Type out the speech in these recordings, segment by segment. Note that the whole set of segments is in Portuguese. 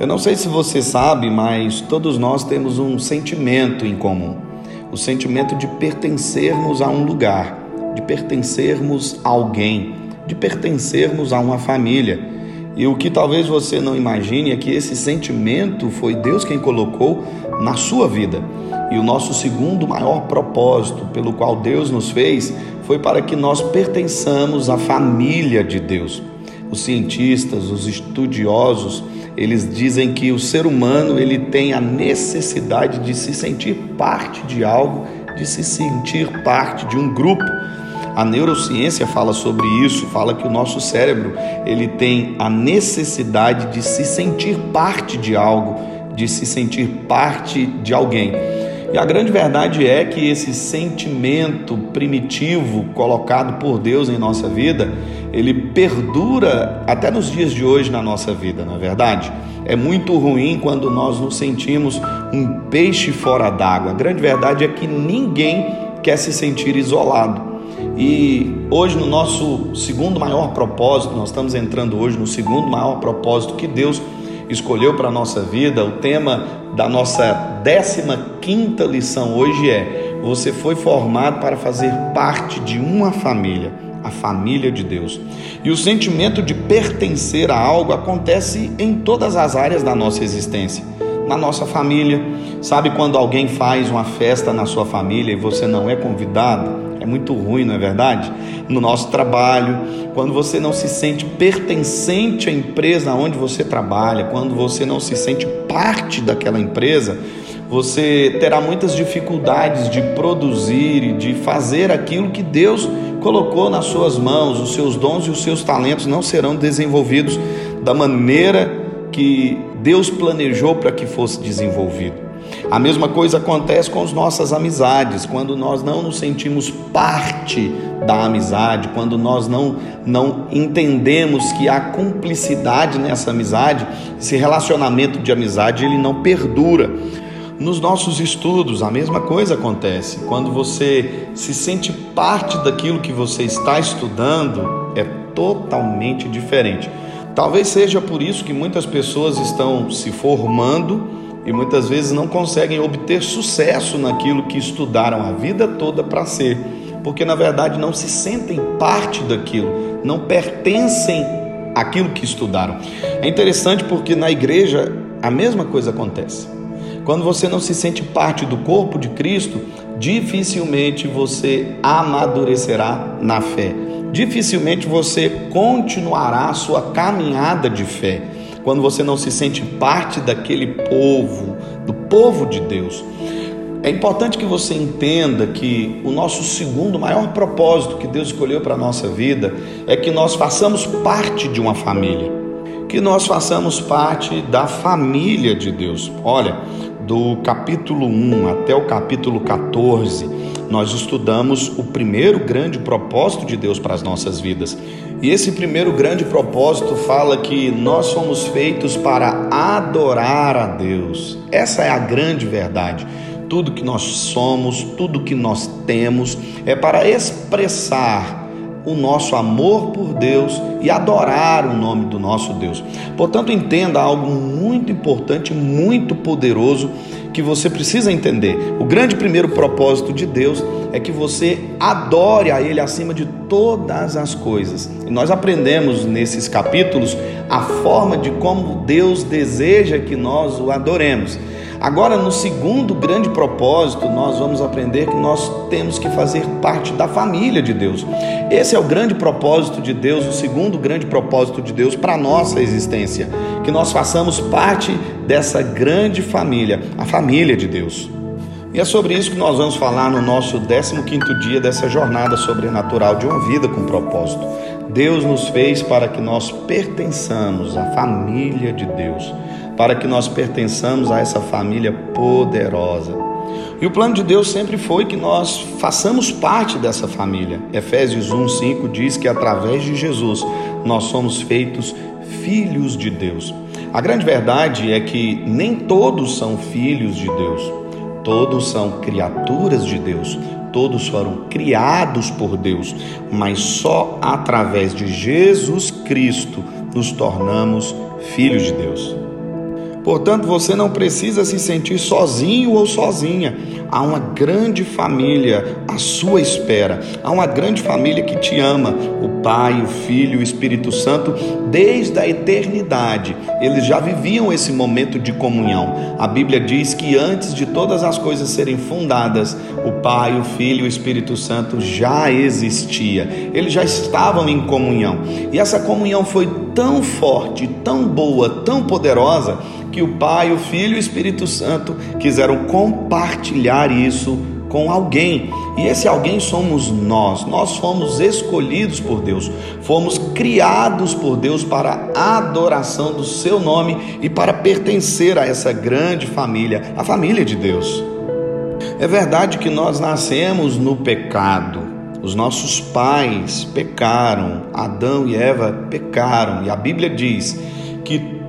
Eu não sei se você sabe, mas todos nós temos um sentimento em comum: o sentimento de pertencermos a um lugar, de pertencermos a alguém, de pertencermos a uma família. E o que talvez você não imagine é que esse sentimento foi Deus quem colocou na sua vida. E o nosso segundo maior propósito pelo qual Deus nos fez foi para que nós pertençamos à família de Deus. Os cientistas, os estudiosos, eles dizem que o ser humano ele tem a necessidade de se sentir parte de algo, de se sentir parte de um grupo. A neurociência fala sobre isso, fala que o nosso cérebro ele tem a necessidade de se sentir parte de algo, de se sentir parte de alguém. E a grande verdade é que esse sentimento primitivo colocado por Deus em nossa vida, ele perdura até nos dias de hoje na nossa vida, não é verdade? É muito ruim quando nós nos sentimos um peixe fora d'água. A grande verdade é que ninguém quer se sentir isolado. E hoje, no nosso segundo maior propósito, nós estamos entrando hoje no segundo maior propósito que Deus escolheu para a nossa vida, o tema da nossa 15 lição hoje é: você foi formado para fazer parte de uma família, a família de Deus. E o sentimento de pertencer a algo acontece em todas as áreas da nossa existência. Na nossa família, sabe quando alguém faz uma festa na sua família e você não é convidado? É muito ruim, não é verdade? No nosso trabalho, quando você não se sente pertencente à empresa onde você trabalha, quando você não se sente parte daquela empresa, você terá muitas dificuldades de produzir e de fazer aquilo que Deus colocou nas suas mãos. Os seus dons e os seus talentos não serão desenvolvidos da maneira que Deus planejou para que fosse desenvolvido. A mesma coisa acontece com as nossas amizades, quando nós não nos sentimos parte da amizade, quando nós não, não entendemos que há cumplicidade nessa amizade, esse relacionamento de amizade ele não perdura. Nos nossos estudos, a mesma coisa acontece. Quando você se sente parte daquilo que você está estudando, é totalmente diferente. Talvez seja por isso que muitas pessoas estão se formando e muitas vezes não conseguem obter sucesso naquilo que estudaram a vida toda para ser, porque na verdade não se sentem parte daquilo, não pertencem àquilo que estudaram. É interessante porque na igreja a mesma coisa acontece. Quando você não se sente parte do corpo de Cristo, dificilmente você amadurecerá na fé. Dificilmente você continuará a sua caminhada de fé quando você não se sente parte daquele povo, do povo de Deus. É importante que você entenda que o nosso segundo maior propósito que Deus escolheu para a nossa vida é que nós façamos parte de uma família, que nós façamos parte da família de Deus. Olha, do capítulo 1 até o capítulo 14, nós estudamos o primeiro grande propósito de Deus para as nossas vidas. E esse primeiro grande propósito fala que nós somos feitos para adorar a Deus. Essa é a grande verdade. Tudo que nós somos, tudo que nós temos é para expressar o nosso amor por Deus e adorar o nome do nosso Deus. Portanto, entenda algo muito importante, muito poderoso que você precisa entender. O grande primeiro propósito de Deus é que você adore a Ele acima de todas as coisas. E nós aprendemos nesses capítulos a forma de como Deus deseja que nós o adoremos. Agora, no segundo grande propósito, nós vamos aprender que nós temos que fazer parte da família de Deus. Esse é o grande propósito de Deus, o segundo grande propósito de Deus para a nossa existência, que nós façamos parte dessa grande família, a família de Deus. E é sobre isso que nós vamos falar no nosso 15º dia dessa jornada sobrenatural de uma vida com propósito. Deus nos fez para que nós pertençamos à família de Deus para que nós pertençamos a essa família poderosa. E o plano de Deus sempre foi que nós façamos parte dessa família. Efésios 1:5 diz que através de Jesus nós somos feitos filhos de Deus. A grande verdade é que nem todos são filhos de Deus. Todos são criaturas de Deus. Todos foram criados por Deus, mas só através de Jesus Cristo nos tornamos filhos de Deus. Portanto, você não precisa se sentir sozinho ou sozinha. Há uma grande família à sua espera. Há uma grande família que te ama. O Pai, o Filho, o Espírito Santo, desde a eternidade. Eles já viviam esse momento de comunhão. A Bíblia diz que antes de todas as coisas serem fundadas, o Pai, o Filho e o Espírito Santo já existia. Eles já estavam em comunhão. E essa comunhão foi tão forte, tão boa, tão poderosa que o Pai, o Filho e o Espírito Santo quiseram compartilhar isso com alguém. E esse alguém somos nós. Nós fomos escolhidos por Deus, fomos criados por Deus para a adoração do seu nome e para pertencer a essa grande família, a família de Deus. É verdade que nós nascemos no pecado. Os nossos pais pecaram, Adão e Eva pecaram, e a Bíblia diz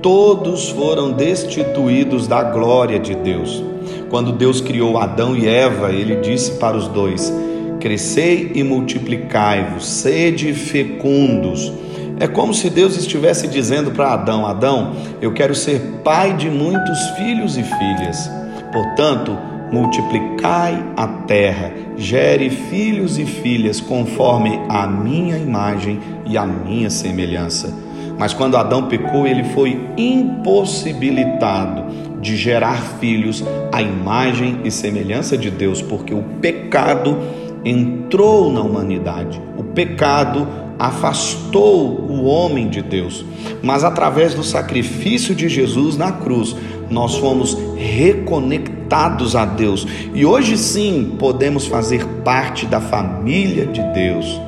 todos foram destituídos da glória de Deus. Quando Deus criou Adão e Eva, ele disse para os dois: Crescei e multiplicai-vos, sede fecundos. É como se Deus estivesse dizendo para Adão: Adão, eu quero ser pai de muitos filhos e filhas. Portanto, multiplicai a terra, gere filhos e filhas conforme a minha imagem e a minha semelhança. Mas quando Adão pecou, ele foi impossibilitado de gerar filhos à imagem e semelhança de Deus, porque o pecado entrou na humanidade. O pecado afastou o homem de Deus. Mas através do sacrifício de Jesus na cruz, nós fomos reconectados a Deus e hoje sim podemos fazer parte da família de Deus.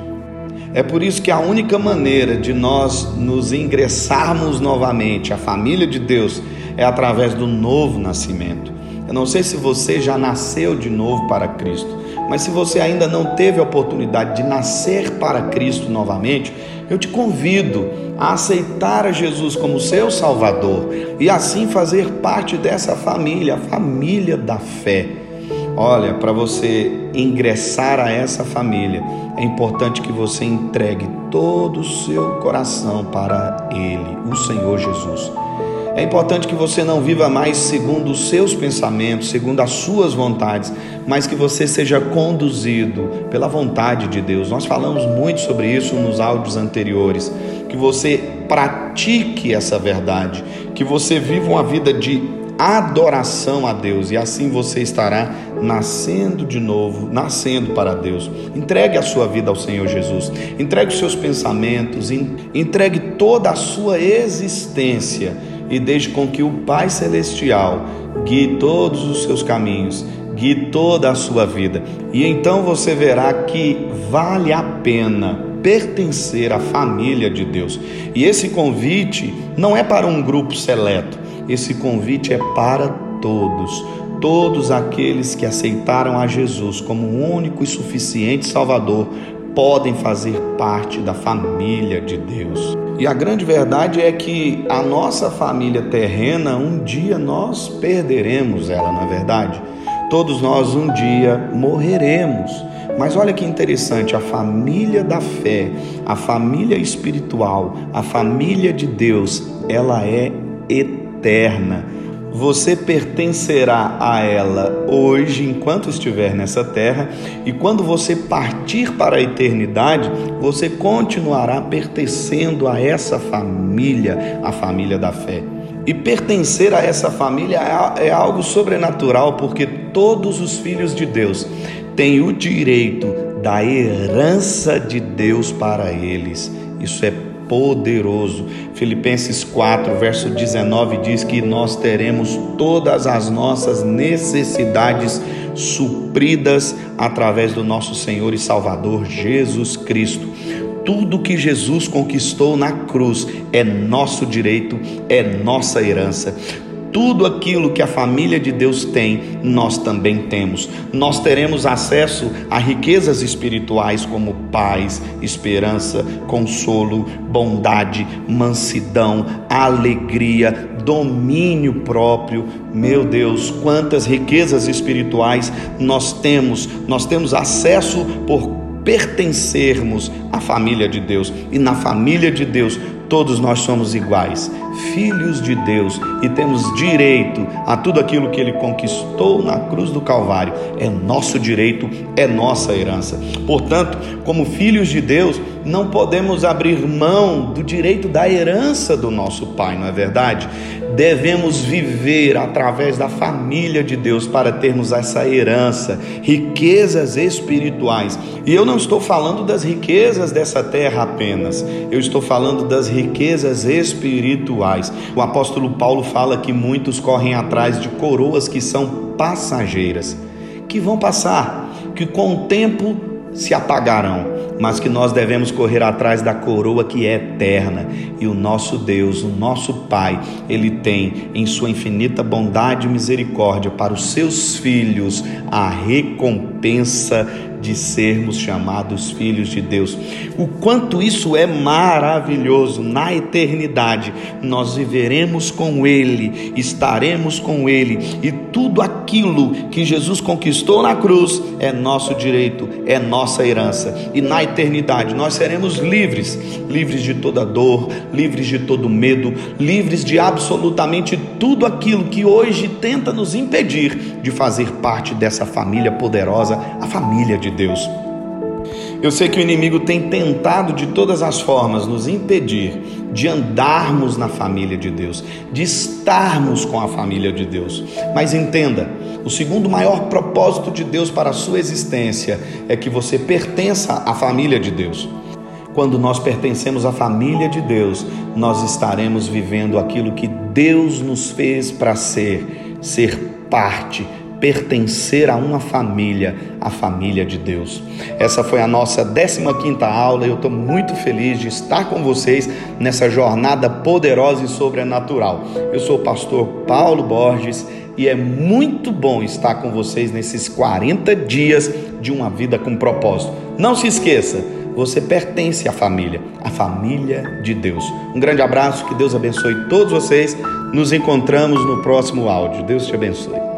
É por isso que a única maneira de nós nos ingressarmos novamente à família de Deus é através do novo nascimento. Eu não sei se você já nasceu de novo para Cristo, mas se você ainda não teve a oportunidade de nascer para Cristo novamente, eu te convido a aceitar a Jesus como seu Salvador e assim fazer parte dessa família, a família da fé. Olha, para você ingressar a essa família, é importante que você entregue todo o seu coração para Ele, o Senhor Jesus. É importante que você não viva mais segundo os seus pensamentos, segundo as suas vontades, mas que você seja conduzido pela vontade de Deus. Nós falamos muito sobre isso nos áudios anteriores. Que você pratique essa verdade, que você viva uma vida de adoração a Deus e assim você estará nascendo de novo, nascendo para Deus. Entregue a sua vida ao Senhor Jesus, entregue os seus pensamentos, entregue toda a sua existência e deixe com que o Pai Celestial guie todos os seus caminhos, guie toda a sua vida. E então você verá que vale a pena pertencer à família de Deus. E esse convite não é para um grupo seleto, esse convite é para todos, todos aqueles que aceitaram a Jesus como único e suficiente Salvador podem fazer parte da família de Deus. E a grande verdade é que a nossa família terrena, um dia nós perderemos ela, não é verdade? Todos nós um dia morreremos. Mas olha que interessante, a família da fé, a família espiritual, a família de Deus, ela é eterna eterna. Você pertencerá a ela hoje, enquanto estiver nessa terra, e quando você partir para a eternidade, você continuará pertencendo a essa família, a família da fé. E pertencer a essa família é, é algo sobrenatural, porque todos os filhos de Deus têm o direito da herança de Deus para eles. Isso é poderoso. Filipenses 4, verso 19 diz que nós teremos todas as nossas necessidades supridas através do nosso Senhor e Salvador Jesus Cristo. Tudo que Jesus conquistou na cruz é nosso direito, é nossa herança tudo aquilo que a família de Deus tem, nós também temos. Nós teremos acesso a riquezas espirituais como paz, esperança, consolo, bondade, mansidão, alegria, domínio próprio. Meu Deus, quantas riquezas espirituais nós temos. Nós temos acesso por pertencermos à família de Deus. E na família de Deus, todos nós somos iguais, filhos de Deus e temos direito a tudo aquilo que ele conquistou na cruz do Calvário. É nosso direito, é nossa herança. Portanto, como filhos de Deus, não podemos abrir mão do direito da herança do nosso Pai, não é verdade? Devemos viver através da família de Deus para termos essa herança, riquezas espirituais. E eu não estou falando das riquezas dessa terra apenas, eu estou falando das riquezas espirituais. O apóstolo Paulo fala que muitos correm atrás de coroas que são passageiras, que vão passar, que com o tempo se apagarão mas que nós devemos correr atrás da coroa que é eterna. E o nosso Deus, o nosso Pai, ele tem em sua infinita bondade e misericórdia para os seus filhos a recompensa de sermos chamados filhos de Deus. O quanto isso é maravilhoso na eternidade. Nós viveremos com Ele, estaremos com Ele e tudo aquilo que Jesus conquistou na cruz é nosso direito, é nossa herança. E na eternidade nós seremos livres, livres de toda dor, livres de todo medo, livres de absolutamente tudo aquilo que hoje tenta nos impedir de fazer parte dessa família poderosa, a família de Deus. Eu sei que o inimigo tem tentado de todas as formas nos impedir de andarmos na família de Deus, de estarmos com a família de Deus. Mas entenda, o segundo maior propósito de Deus para a sua existência é que você pertença à família de Deus. Quando nós pertencemos à família de Deus, nós estaremos vivendo aquilo que Deus nos fez para ser, ser parte pertencer a uma família, a família de Deus. Essa foi a nossa 15ª aula. Eu estou muito feliz de estar com vocês nessa jornada poderosa e sobrenatural. Eu sou o pastor Paulo Borges e é muito bom estar com vocês nesses 40 dias de uma vida com propósito. Não se esqueça, você pertence à família, à família de Deus. Um grande abraço, que Deus abençoe todos vocês. Nos encontramos no próximo áudio. Deus te abençoe.